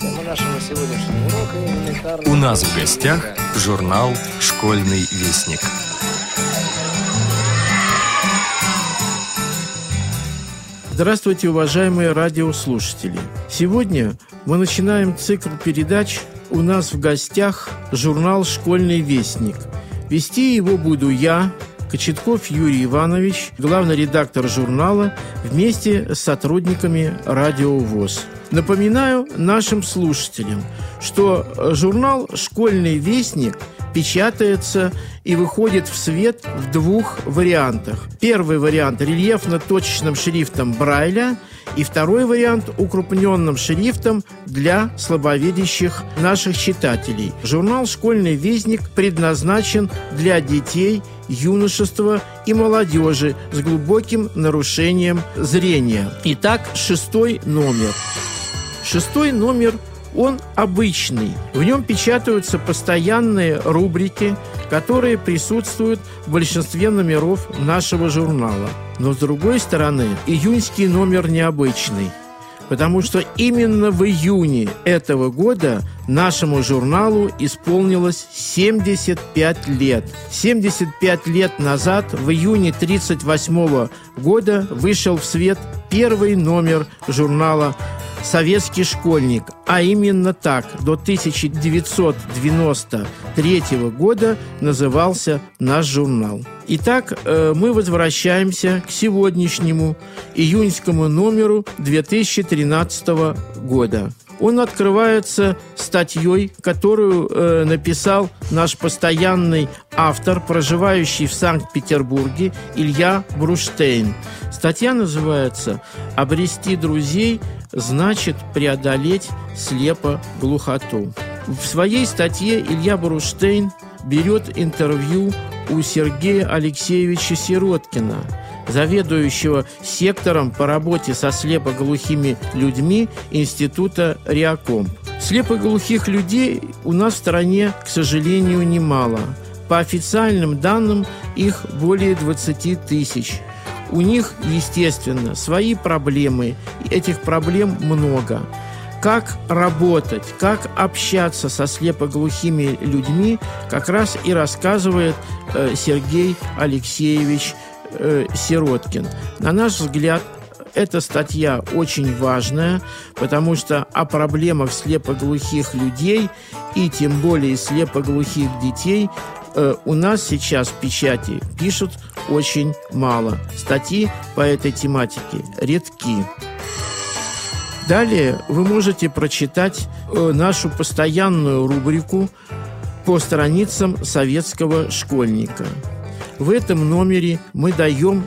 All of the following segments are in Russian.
Тема нашего сегодняшнего урока элементарно... У нас в гостях журнал «Школьный вестник». Здравствуйте, уважаемые радиослушатели! Сегодня мы начинаем цикл передач «У нас в гостях» журнал «Школьный вестник». Вести его буду я, Кочетков Юрий Иванович, главный редактор журнала, вместе с сотрудниками «Радио ВОЗ». Напоминаю нашим слушателям, что журнал «Школьный вестник» печатается и выходит в свет в двух вариантах. Первый вариант рельефно-точечным шрифтом Брайля и второй вариант укрупненным шрифтом для слабовидящих наших читателей. Журнал «Школьный вестник» предназначен для детей, юношества и молодежи с глубоким нарушением зрения. Итак, шестой номер. Шестой номер он обычный. В нем печатаются постоянные рубрики, которые присутствуют в большинстве номеров нашего журнала. Но с другой стороны, июньский номер необычный потому что именно в июне этого года нашему журналу исполнилось 75 лет. 75 лет назад, в июне 1938 года, вышел в свет первый номер журнала советский школьник, а именно так до 1993 года назывался наш журнал. Итак, э, мы возвращаемся к сегодняшнему июньскому номеру 2013 года. Он открывается статьей, которую э, написал наш постоянный автор, проживающий в Санкт-Петербурге, Илья Бруштейн. Статья называется «Обрести друзей значит преодолеть слепо глухоту». В своей статье Илья Бруштейн берет интервью у Сергея Алексеевича Сироткина – заведующего сектором по работе со слепоглухими людьми Института Реаком. Слепоглухих людей у нас в стране, к сожалению, немало. По официальным данным, их более 20 тысяч. У них, естественно, свои проблемы, и этих проблем много как работать, как общаться со слепоглухими людьми, как раз и рассказывает э, Сергей Алексеевич э, Сироткин. На наш взгляд, эта статья очень важная, потому что о проблемах слепоглухих людей и тем более слепоглухих детей э, у нас сейчас в печати пишут очень мало. Статьи по этой тематике редки. Далее вы можете прочитать э, нашу постоянную рубрику по страницам советского школьника – в этом номере мы даем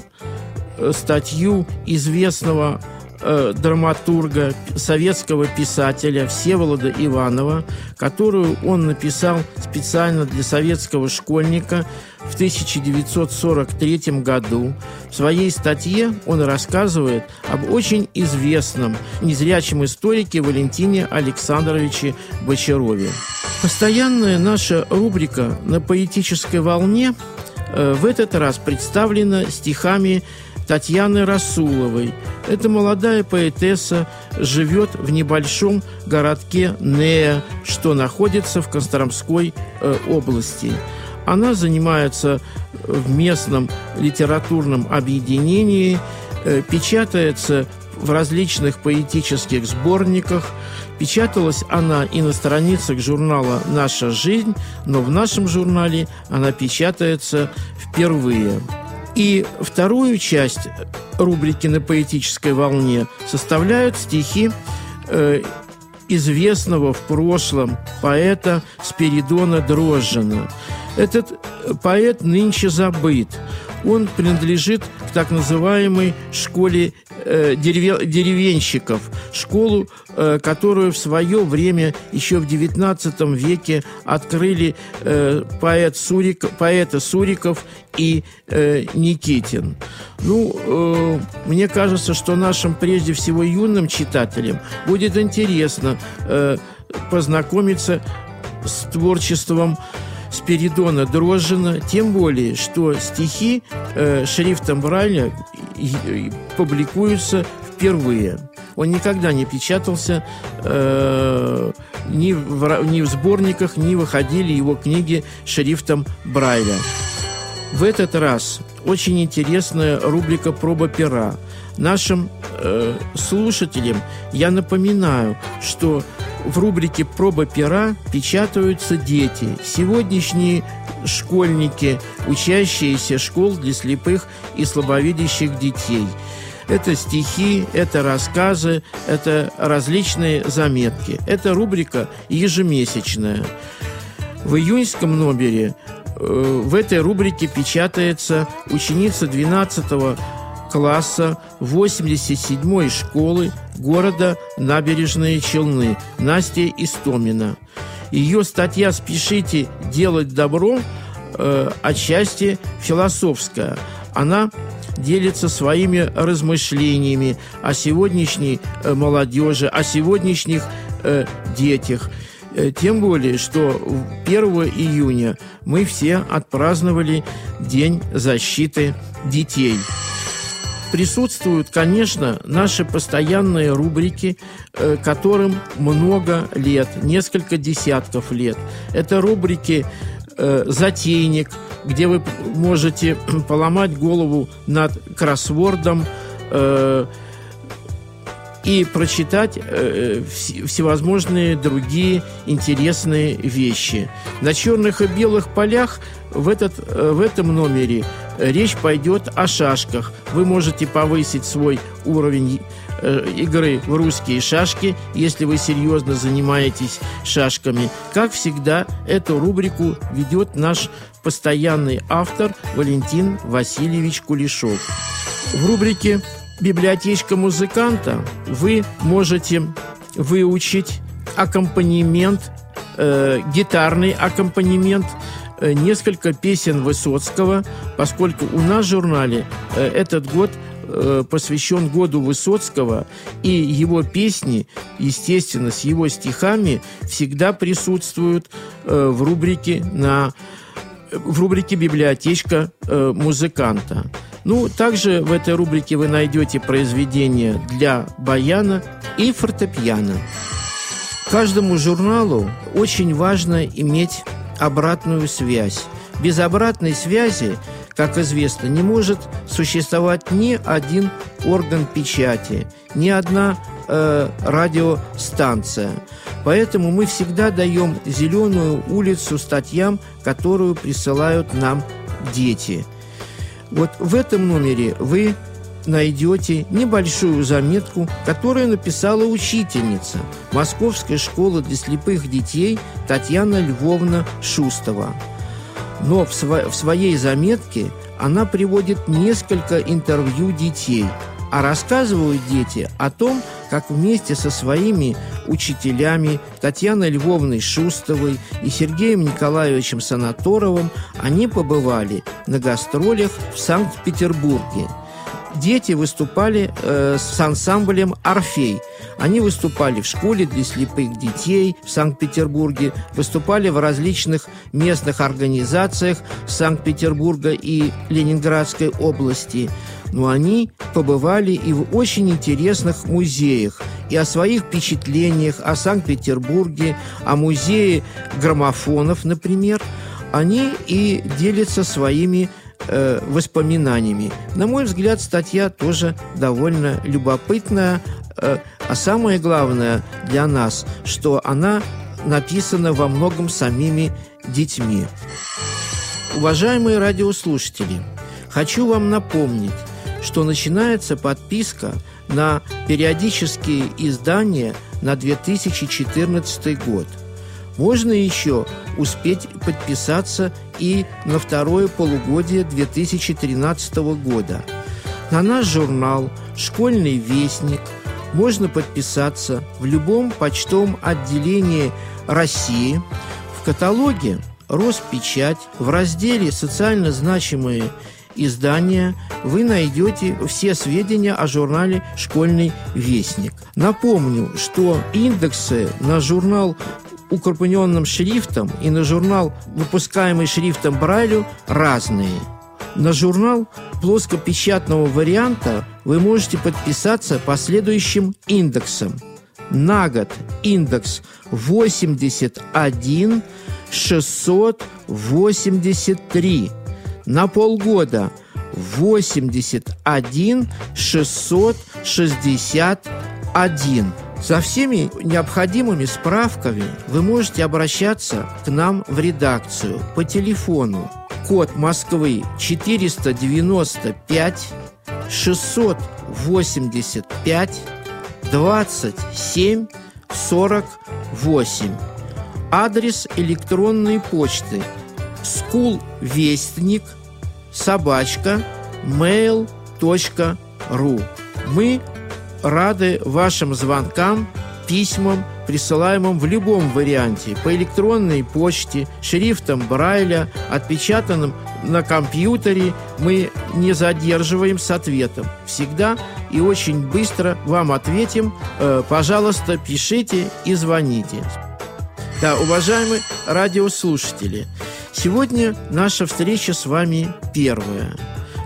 э, статью известного э, драматурга, советского писателя Всеволода Иванова, которую он написал специально для советского школьника в 1943 году. В своей статье он рассказывает об очень известном незрячем историке Валентине Александровиче Бочарове. Постоянная наша рубрика «На поэтической волне» в этот раз представлена стихами Татьяны Расуловой. Эта молодая поэтесса живет в небольшом городке Нея, что находится в Костромской э, области. Она занимается в местном литературном объединении, э, печатается в различных поэтических сборниках. Печаталась она и на страницах журнала «Наша жизнь», но в нашем журнале она печатается впервые. И вторую часть рубрики «На поэтической волне» составляют стихи э, известного в прошлом поэта Спиридона Дрожжина. Этот поэт нынче забыт. Он принадлежит к так называемой школе э, деревенщиков, школу, э, которую в свое время, еще в XIX веке, открыли э, поэт Сурик, поэты Суриков и Никитин. Ну, мне кажется, что нашим прежде всего юным читателям будет интересно познакомиться с творчеством Спиридона Дрожжина, тем более, что стихи э, шрифтом Брайля публикуются впервые. Он никогда не печатался э, ни, в, ни в сборниках, ни выходили его книги шрифтом Брайля. В этот раз очень интересная рубрика «Проба пера». Нашим э, слушателям я напоминаю, что в рубрике «Проба пера» печатаются дети. Сегодняшние школьники, учащиеся школ для слепых и слабовидящих детей. Это стихи, это рассказы, это различные заметки. Это рубрика ежемесячная. В июньском номере в этой рубрике печатается ученица 12 класса 87-й школы города Набережные Челны Настя Истомина. Ее статья «Спешите делать добро» э, отчасти философская. Она делится своими размышлениями о сегодняшней э, молодежи, о сегодняшних э, детях. Э, тем более, что 1 июня мы все отпраздновали День защиты детей присутствуют, конечно, наши постоянные рубрики, э, которым много лет, несколько десятков лет. Это рубрики э, «Затейник», где вы можете поломать голову над кроссвордом, и прочитать э, всевозможные другие интересные вещи. На черных и белых полях в, этот, э, в этом номере речь пойдет о шашках. Вы можете повысить свой уровень э, игры в русские шашки, если вы серьезно занимаетесь шашками. Как всегда, эту рубрику ведет наш постоянный автор Валентин Васильевич Кулешов. В рубрике библиотечка музыканта вы можете выучить аккомпанемент, э, гитарный аккомпанемент, э, несколько песен Высоцкого, поскольку у нас в журнале э, этот год э, посвящен году Высоцкого, и его песни, естественно, с его стихами всегда присутствуют э, в рубрике на в рубрике «Библиотечка э, музыканта». Ну, также в этой рубрике вы найдете произведения для баяна и фортепиано. Каждому журналу очень важно иметь обратную связь. Без обратной связи, как известно, не может существовать ни один орган печати, ни одна э, радиостанция. Поэтому мы всегда даем зеленую улицу статьям, которую присылают нам дети – вот в этом номере вы найдете небольшую заметку, которую написала учительница Московской школы для слепых детей Татьяна Львовна Шустова. Но в, сво в своей заметке она приводит несколько интервью детей, а рассказывают дети о том, как вместе со своими учителями Татьяной Львовной Шустовой и Сергеем Николаевичем Санаторовым они побывали на гастролях в Санкт-Петербурге. Дети выступали э, с ансамблем «Орфей». Они выступали в школе для слепых детей в Санкт-Петербурге, выступали в различных местных организациях Санкт-Петербурга и Ленинградской области – но они побывали и в очень интересных музеях, и о своих впечатлениях о Санкт-Петербурге, о музее граммофонов, например, они и делятся своими э, воспоминаниями. На мой взгляд, статья тоже довольно любопытная, э, а самое главное для нас, что она написана во многом самими детьми. Уважаемые радиослушатели, хочу вам напомнить, что начинается подписка на периодические издания на 2014 год. Можно еще успеть подписаться и на второе полугодие 2013 года. На наш журнал «Школьный вестник» можно подписаться в любом почтовом отделении России, в каталоге «Роспечать», в разделе «Социально значимые издания вы найдете все сведения о журнале «Школьный вестник». Напомню, что индексы на журнал укрупненным шрифтом и на журнал, выпускаемый шрифтом Брайлю, разные. На журнал плоскопечатного варианта вы можете подписаться по следующим индексам. На год индекс 81 683. На полгода 81 661. За всеми необходимыми справками вы можете обращаться к нам в редакцию по телефону. Код Москвы 495 685 27 48. Адрес электронной почты schoolvестник собачка mail.ru Мы рады вашим звонкам, письмам, присылаемым в любом варианте, по электронной почте, шрифтом Брайля, отпечатанным на компьютере. Мы не задерживаем с ответом. Всегда и очень быстро вам ответим. Э, пожалуйста, пишите и звоните. Да, уважаемые радиослушатели, сегодня наша встреча с вами первая.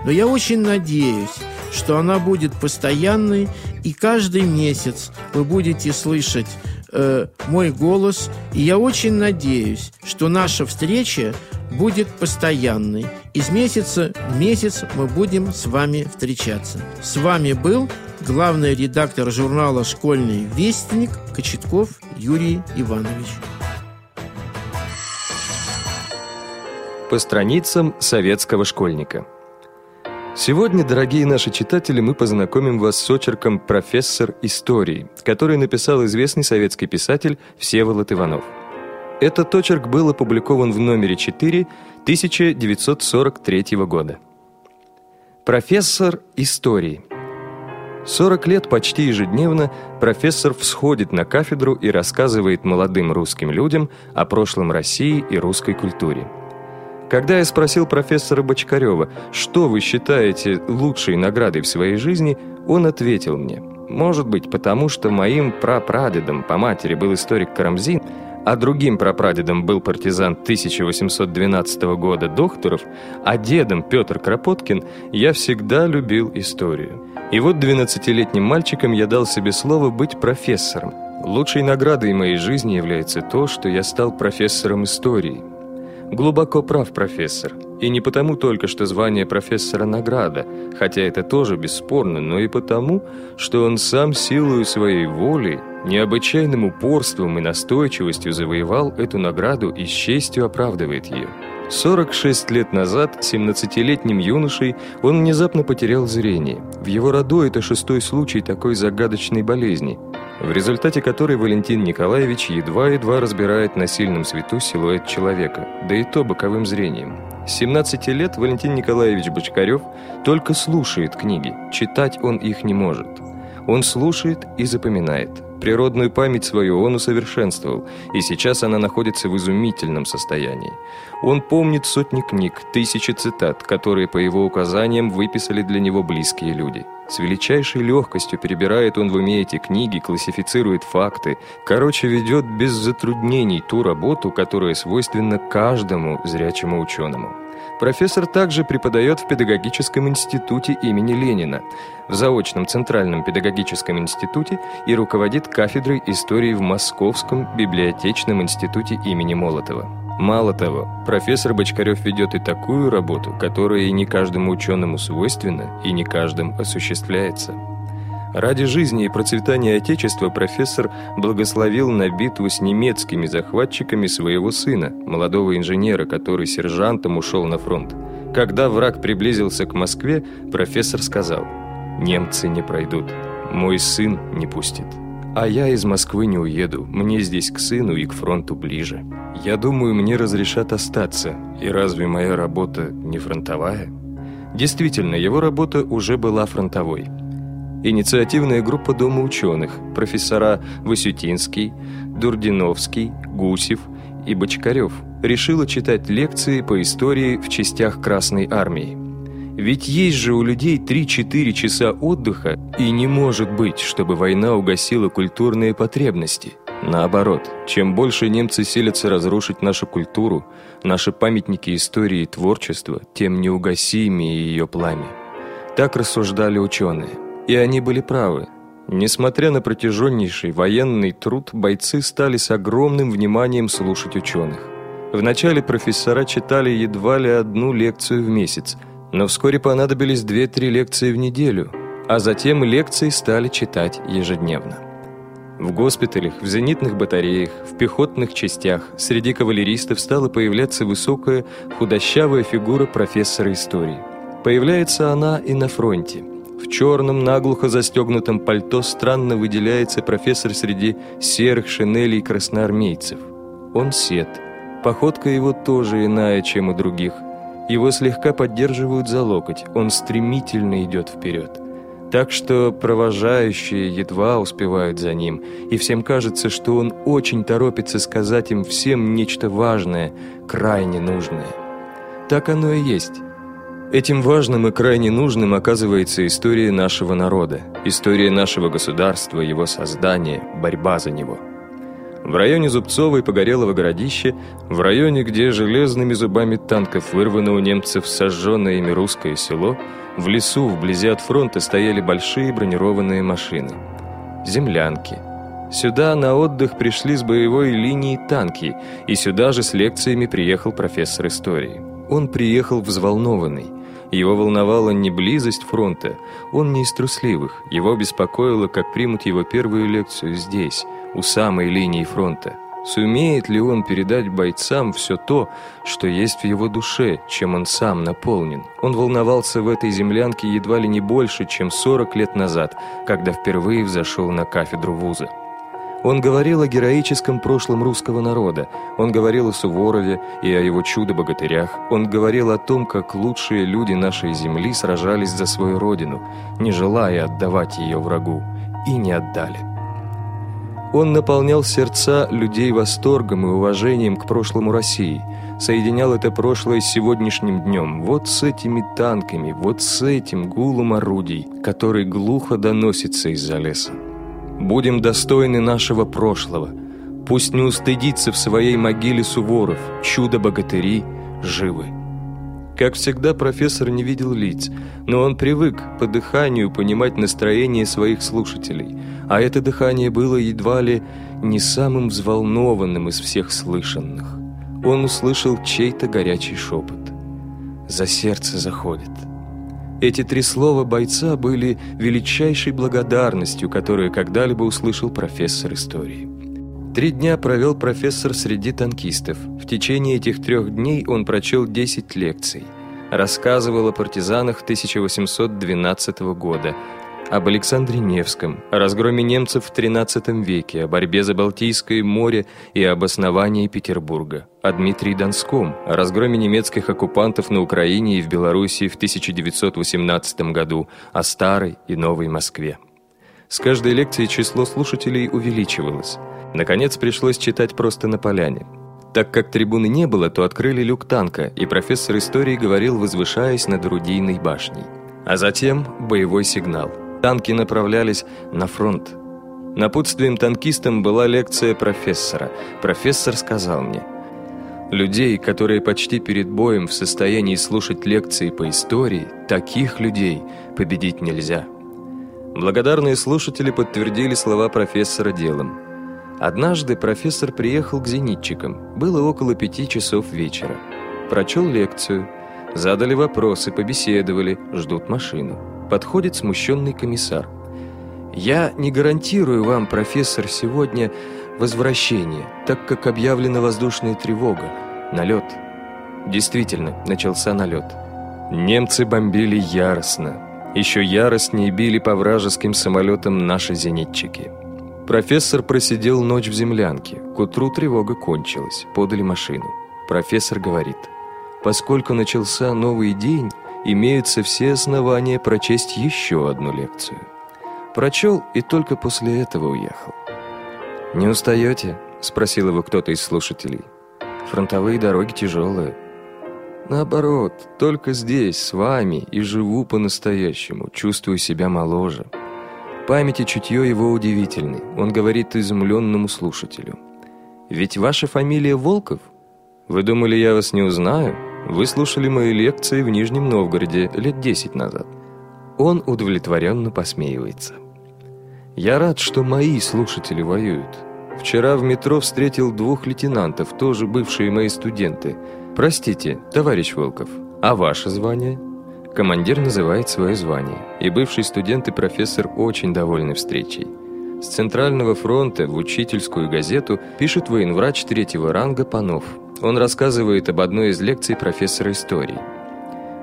Но я очень надеюсь, что она будет постоянной, и каждый месяц вы будете слышать э, мой голос. И я очень надеюсь, что наша встреча будет постоянной. Из месяца в месяц мы будем с вами встречаться. С вами был главный редактор журнала «Школьный вестник» Кочетков Юрий Иванович. По страницам советского школьника – Сегодня, дорогие наши читатели, мы познакомим вас с очерком «Профессор истории», который написал известный советский писатель Всеволод Иванов. Этот очерк был опубликован в номере 4 1943 года. Профессор истории. 40 лет почти ежедневно профессор всходит на кафедру и рассказывает молодым русским людям о прошлом России и русской культуре. Когда я спросил профессора Бочкарева, что вы считаете лучшей наградой в своей жизни, он ответил мне, может быть, потому что моим прапрадедом по матери был историк Карамзин, а другим прапрадедом был партизан 1812 года Докторов, а дедом Петр Кропоткин, я всегда любил историю. И вот 12-летним мальчиком я дал себе слово быть профессором. Лучшей наградой моей жизни является то, что я стал профессором истории – Глубоко прав профессор. И не потому только, что звание профессора награда, хотя это тоже бесспорно, но и потому, что он сам силою своей воли, необычайным упорством и настойчивостью завоевал эту награду и с честью оправдывает ее. 46 лет назад 17-летним юношей он внезапно потерял зрение. В его роду это шестой случай такой загадочной болезни – в результате которой Валентин Николаевич едва-едва разбирает на сильном свету силуэт человека, да и то боковым зрением. С 17 лет Валентин Николаевич Бочкарев только слушает книги, читать он их не может. Он слушает и запоминает. Природную память свою он усовершенствовал, и сейчас она находится в изумительном состоянии. Он помнит сотни книг, тысячи цитат, которые по его указаниям выписали для него близкие люди. С величайшей легкостью перебирает он в уме эти книги, классифицирует факты. Короче, ведет без затруднений ту работу, которая свойственна каждому зрячему ученому. Профессор также преподает в педагогическом институте имени Ленина, в заочном Центральном педагогическом институте и руководит кафедрой истории в Московском библиотечном институте имени Молотова. Мало того, профессор Бочкарев ведет и такую работу, которая и не каждому ученому свойственна, и не каждым осуществляется. Ради жизни и процветания Отечества профессор благословил на битву с немецкими захватчиками своего сына, молодого инженера, который сержантом ушел на фронт. Когда враг приблизился к Москве, профессор сказал «Немцы не пройдут, мой сын не пустит». А я из Москвы не уеду, мне здесь к сыну и к фронту ближе. Я думаю, мне разрешат остаться, и разве моя работа не фронтовая? Действительно, его работа уже была фронтовой – Инициативная группа Дома ученых, профессора Васютинский, Дурдиновский, Гусев и Бочкарев решила читать лекции по истории в частях Красной Армии. Ведь есть же у людей 3-4 часа отдыха, и не может быть, чтобы война угасила культурные потребности – Наоборот, чем больше немцы силятся разрушить нашу культуру, наши памятники истории и творчества, тем неугасимее ее пламя. Так рассуждали ученые. И они были правы. Несмотря на протяженнейший военный труд, бойцы стали с огромным вниманием слушать ученых. Вначале профессора читали едва ли одну лекцию в месяц, но вскоре понадобились две-три лекции в неделю, а затем лекции стали читать ежедневно. В госпиталях, в зенитных батареях, в пехотных частях среди кавалеристов стала появляться высокая, худощавая фигура профессора истории. Появляется она и на фронте. В черном, наглухо застегнутом пальто странно выделяется профессор среди серых шинелей красноармейцев. Он сед. Походка его тоже иная, чем у других. Его слегка поддерживают за локоть. Он стремительно идет вперед так что провожающие едва успевают за ним, и всем кажется, что он очень торопится сказать им всем нечто важное, крайне нужное. Так оно и есть. Этим важным и крайне нужным оказывается история нашего народа, история нашего государства, его создания, борьба за него. В районе Зубцова и Погорелого городища, в районе, где железными зубами танков вырвано у немцев сожженное ими русское село, в лесу, вблизи от фронта, стояли большие бронированные машины. Землянки. Сюда на отдых пришли с боевой линии танки, и сюда же с лекциями приехал профессор истории. Он приехал взволнованный. Его волновала не близость фронта, он не из трусливых. Его беспокоило, как примут его первую лекцию здесь, у самой линии фронта. Сумеет ли он передать бойцам все то, что есть в его душе, чем он сам наполнен? Он волновался в этой землянке едва ли не больше, чем 40 лет назад, когда впервые взошел на кафедру вуза. Он говорил о героическом прошлом русского народа, он говорил о Суворове и о его чудо-богатырях, он говорил о том, как лучшие люди нашей земли сражались за свою родину, не желая отдавать ее врагу, и не отдали. Он наполнял сердца людей восторгом и уважением к прошлому России, соединял это прошлое с сегодняшним днем, вот с этими танками, вот с этим гулом орудий, который глухо доносится из-за леса. Будем достойны нашего прошлого. Пусть не устыдится в своей могиле Суворов, чудо-богатыри живы. Как всегда, профессор не видел лиц, но он привык по дыханию понимать настроение своих слушателей, а это дыхание было едва ли не самым взволнованным из всех слышанных. Он услышал чей-то горячий шепот. «За сердце заходит». Эти три слова бойца были величайшей благодарностью, которую когда-либо услышал профессор истории. Три дня провел профессор среди танкистов. В течение этих трех дней он прочел 10 лекций. Рассказывал о партизанах 1812 года, об Александре Невском, о разгроме немцев в XIII веке, о борьбе за Балтийское море и об основании Петербурга, о Дмитрии Донском, о разгроме немецких оккупантов на Украине и в Белоруссии в 1918 году, о Старой и Новой Москве. С каждой лекцией число слушателей увеличивалось. Наконец пришлось читать просто на поляне. Так как трибуны не было, то открыли люк танка, и профессор истории говорил, возвышаясь над орудийной башней. А затем боевой сигнал. Танки направлялись на фронт. Напутствием танкистам была лекция профессора. Профессор сказал мне, «Людей, которые почти перед боем в состоянии слушать лекции по истории, таких людей победить нельзя». Благодарные слушатели подтвердили слова профессора делом. Однажды профессор приехал к зенитчикам. Было около пяти часов вечера. Прочел лекцию. Задали вопросы, побеседовали, ждут машину. Подходит смущенный комиссар. «Я не гарантирую вам, профессор, сегодня возвращение, так как объявлена воздушная тревога. Налет». Действительно, начался налет. Немцы бомбили яростно. Еще яростнее били по вражеским самолетам наши зенитчики. Профессор просидел ночь в землянке. К утру тревога кончилась. Подали машину. Профессор говорит, поскольку начался новый день, имеются все основания прочесть еще одну лекцию. Прочел и только после этого уехал. «Не устаете?» – спросил его кто-то из слушателей. «Фронтовые дороги тяжелые». «Наоборот, только здесь, с вами, и живу по-настоящему, чувствую себя моложе». Память и чутье его удивительны. Он говорит изумленному слушателю. «Ведь ваша фамилия Волков? Вы думали, я вас не узнаю? Вы слушали мои лекции в Нижнем Новгороде лет десять назад». Он удовлетворенно посмеивается. «Я рад, что мои слушатели воюют. Вчера в метро встретил двух лейтенантов, тоже бывшие мои студенты. Простите, товарищ Волков, а ваше звание?» Командир называет свое звание, и бывший студент и профессор очень довольны встречей. С Центрального фронта в учительскую газету пишет военврач третьего ранга Панов. Он рассказывает об одной из лекций профессора истории.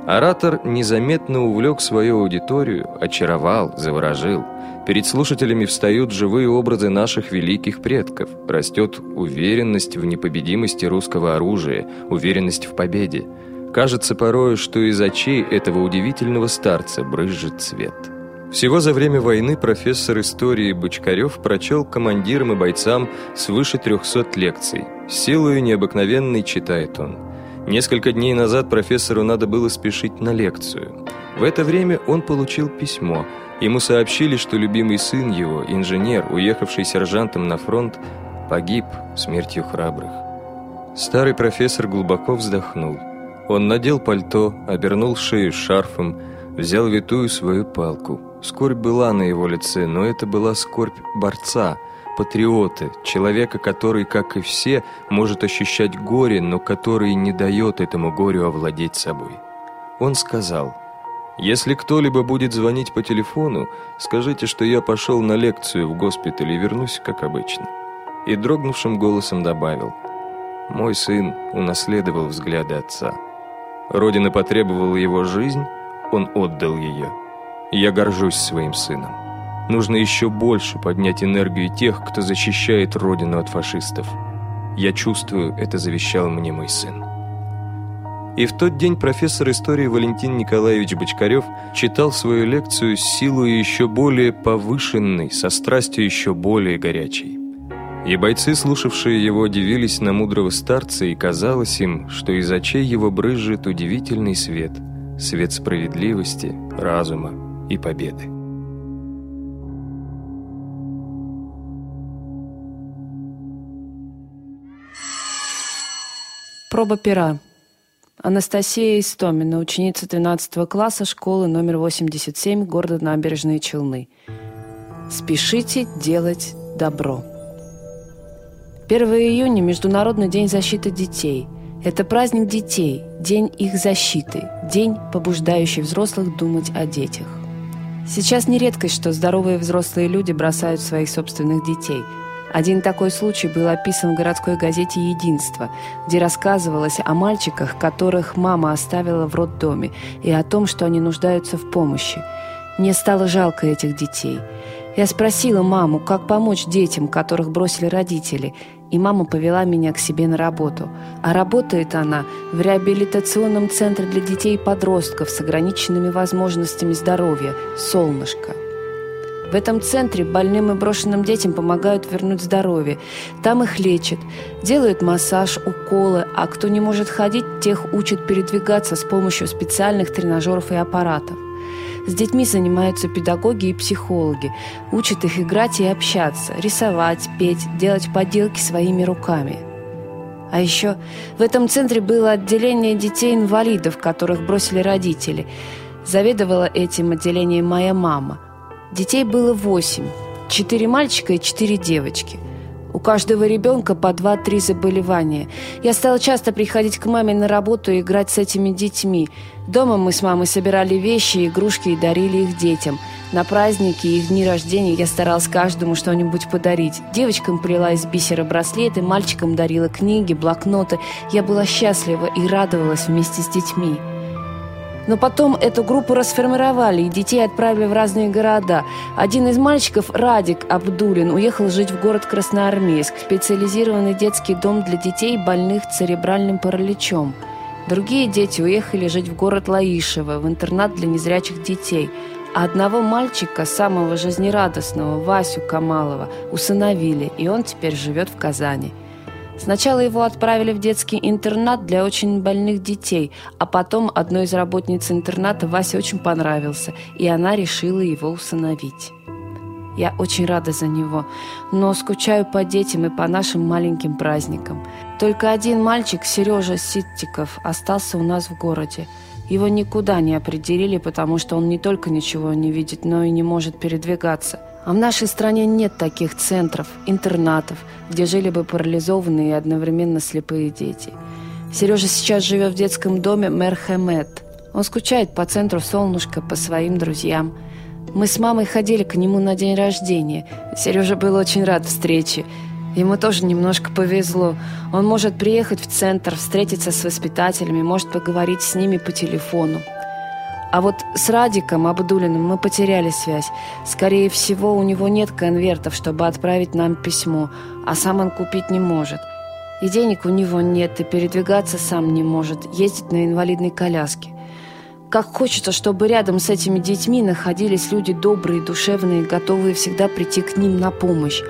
Оратор незаметно увлек свою аудиторию, очаровал, заворожил. Перед слушателями встают живые образы наших великих предков. Растет уверенность в непобедимости русского оружия, уверенность в победе. Кажется порою, что из очей этого удивительного старца брызжет цвет. Всего за время войны профессор истории Бочкарев прочел командирам и бойцам свыше 300 лекций. Силою необыкновенной читает он. Несколько дней назад профессору надо было спешить на лекцию. В это время он получил письмо. Ему сообщили, что любимый сын его, инженер, уехавший сержантом на фронт, погиб смертью храбрых. Старый профессор глубоко вздохнул. Он надел пальто, обернул шею шарфом, взял витую свою палку. Скорбь была на его лице, но это была скорбь борца, патриота, человека, который, как и все, может ощущать горе, но который не дает этому горю овладеть собой. Он сказал, «Если кто-либо будет звонить по телефону, скажите, что я пошел на лекцию в госпиталь и вернусь, как обычно». И дрогнувшим голосом добавил, «Мой сын унаследовал взгляды отца». Родина потребовала его жизнь, он отдал ее. Я горжусь своим сыном. Нужно еще больше поднять энергию тех, кто защищает Родину от фашистов. Я чувствую, это завещал мне мой сын. И в тот день профессор истории Валентин Николаевич Бочкарев читал свою лекцию с силой еще более повышенной, со страстью еще более горячей. И бойцы, слушавшие его, дивились на мудрого старца, и казалось им, что из очей его брызжет удивительный свет, свет справедливости, разума и победы. Проба пера. Анастасия Истомина, ученица 12 класса школы номер 87 города Набережные Челны. Спешите делать добро. 1 июня – Международный день защиты детей. Это праздник детей, день их защиты, день, побуждающий взрослых думать о детях. Сейчас не редкость, что здоровые взрослые люди бросают своих собственных детей. Один такой случай был описан в городской газете «Единство», где рассказывалось о мальчиках, которых мама оставила в роддоме, и о том, что они нуждаются в помощи. Мне стало жалко этих детей. Я спросила маму, как помочь детям, которых бросили родители, и мама повела меня к себе на работу. А работает она в реабилитационном центре для детей и подростков с ограниченными возможностями здоровья «Солнышко». В этом центре больным и брошенным детям помогают вернуть здоровье. Там их лечат, делают массаж, уколы, а кто не может ходить, тех учат передвигаться с помощью специальных тренажеров и аппаратов. С детьми занимаются педагоги и психологи, учат их играть и общаться, рисовать, петь, делать поделки своими руками. А еще в этом центре было отделение детей-инвалидов, которых бросили родители. Заведовала этим отделением моя мама. Детей было восемь, четыре мальчика и четыре девочки – у каждого ребенка по два-три заболевания. Я стала часто приходить к маме на работу и играть с этими детьми. Дома мы с мамой собирали вещи, игрушки и дарили их детям. На праздники и их дни рождения я старалась каждому что-нибудь подарить. Девочкам прила из бисера браслеты, мальчикам дарила книги, блокноты. Я была счастлива и радовалась вместе с детьми. Но потом эту группу расформировали и детей отправили в разные города. Один из мальчиков, Радик Абдулин, уехал жить в город Красноармейск, специализированный детский дом для детей, больных церебральным параличом. Другие дети уехали жить в город Лаишево, в интернат для незрячих детей. А одного мальчика, самого жизнерадостного, Васю Камалова, усыновили, и он теперь живет в Казани – Сначала его отправили в детский интернат для очень больных детей, а потом одной из работниц интерната Вася очень понравился, и она решила его усыновить. Я очень рада за него, но скучаю по детям и по нашим маленьким праздникам. Только один мальчик, Сережа Ситтиков, остался у нас в городе. Его никуда не определили, потому что он не только ничего не видит, но и не может передвигаться. А в нашей стране нет таких центров, интернатов, где жили бы парализованные и одновременно слепые дети. Сережа сейчас живет в детском доме Мерхемет. Он скучает по центру солнышка, по своим друзьям. Мы с мамой ходили к нему на день рождения. Сережа был очень рад встрече. Ему тоже немножко повезло. Он может приехать в центр, встретиться с воспитателями, может поговорить с ними по телефону. А вот с Радиком Абдулиным мы потеряли связь. Скорее всего, у него нет конвертов, чтобы отправить нам письмо, а сам он купить не может. И денег у него нет, и передвигаться сам не может, ездить на инвалидной коляске. Как хочется, чтобы рядом с этими детьми находились люди добрые, душевные, готовые всегда прийти к ним на помощь.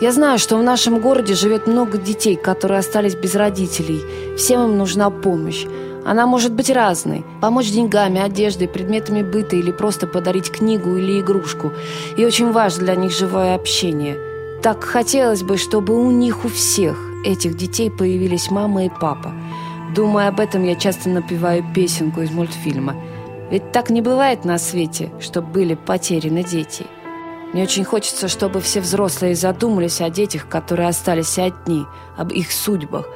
Я знаю, что в нашем городе живет много детей, которые остались без родителей. Всем им нужна помощь. Она может быть разной. Помочь деньгами, одеждой, предметами быта или просто подарить книгу или игрушку. И очень важно для них живое общение. Так хотелось бы, чтобы у них у всех этих детей появились мама и папа. Думая об этом, я часто напеваю песенку из мультфильма. Ведь так не бывает на свете, чтобы были потеряны дети – мне очень хочется, чтобы все взрослые задумались о детях, которые остались одни, об их судьбах.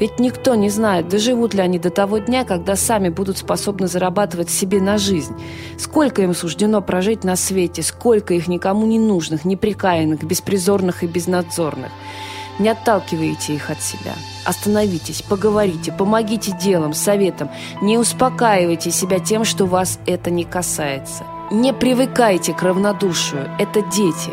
Ведь никто не знает, доживут ли они до того дня, когда сами будут способны зарабатывать себе на жизнь. Сколько им суждено прожить на свете, сколько их никому не нужных, неприкаянных, беспризорных и безнадзорных. Не отталкивайте их от себя. Остановитесь, поговорите, помогите делом, советом. Не успокаивайте себя тем, что вас это не касается. Не привыкайте к равнодушию, это дети.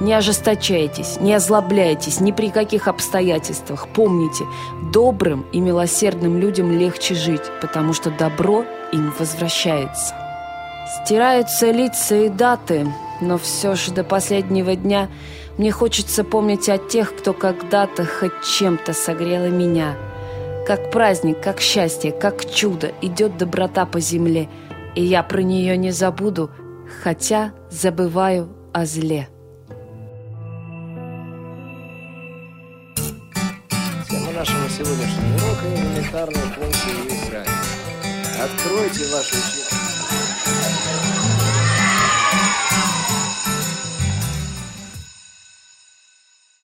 Не ожесточайтесь, не озлобляйтесь ни при каких обстоятельствах. Помните, добрым и милосердным людям легче жить, потому что добро им возвращается. Стираются лица и даты, но все же до последнего дня мне хочется помнить о тех, кто когда-то хоть чем-то согрела меня. Как праздник, как счастье, как чудо идет доброта по земле – и я про нее не забуду, хотя забываю о зле. Откройте ваши.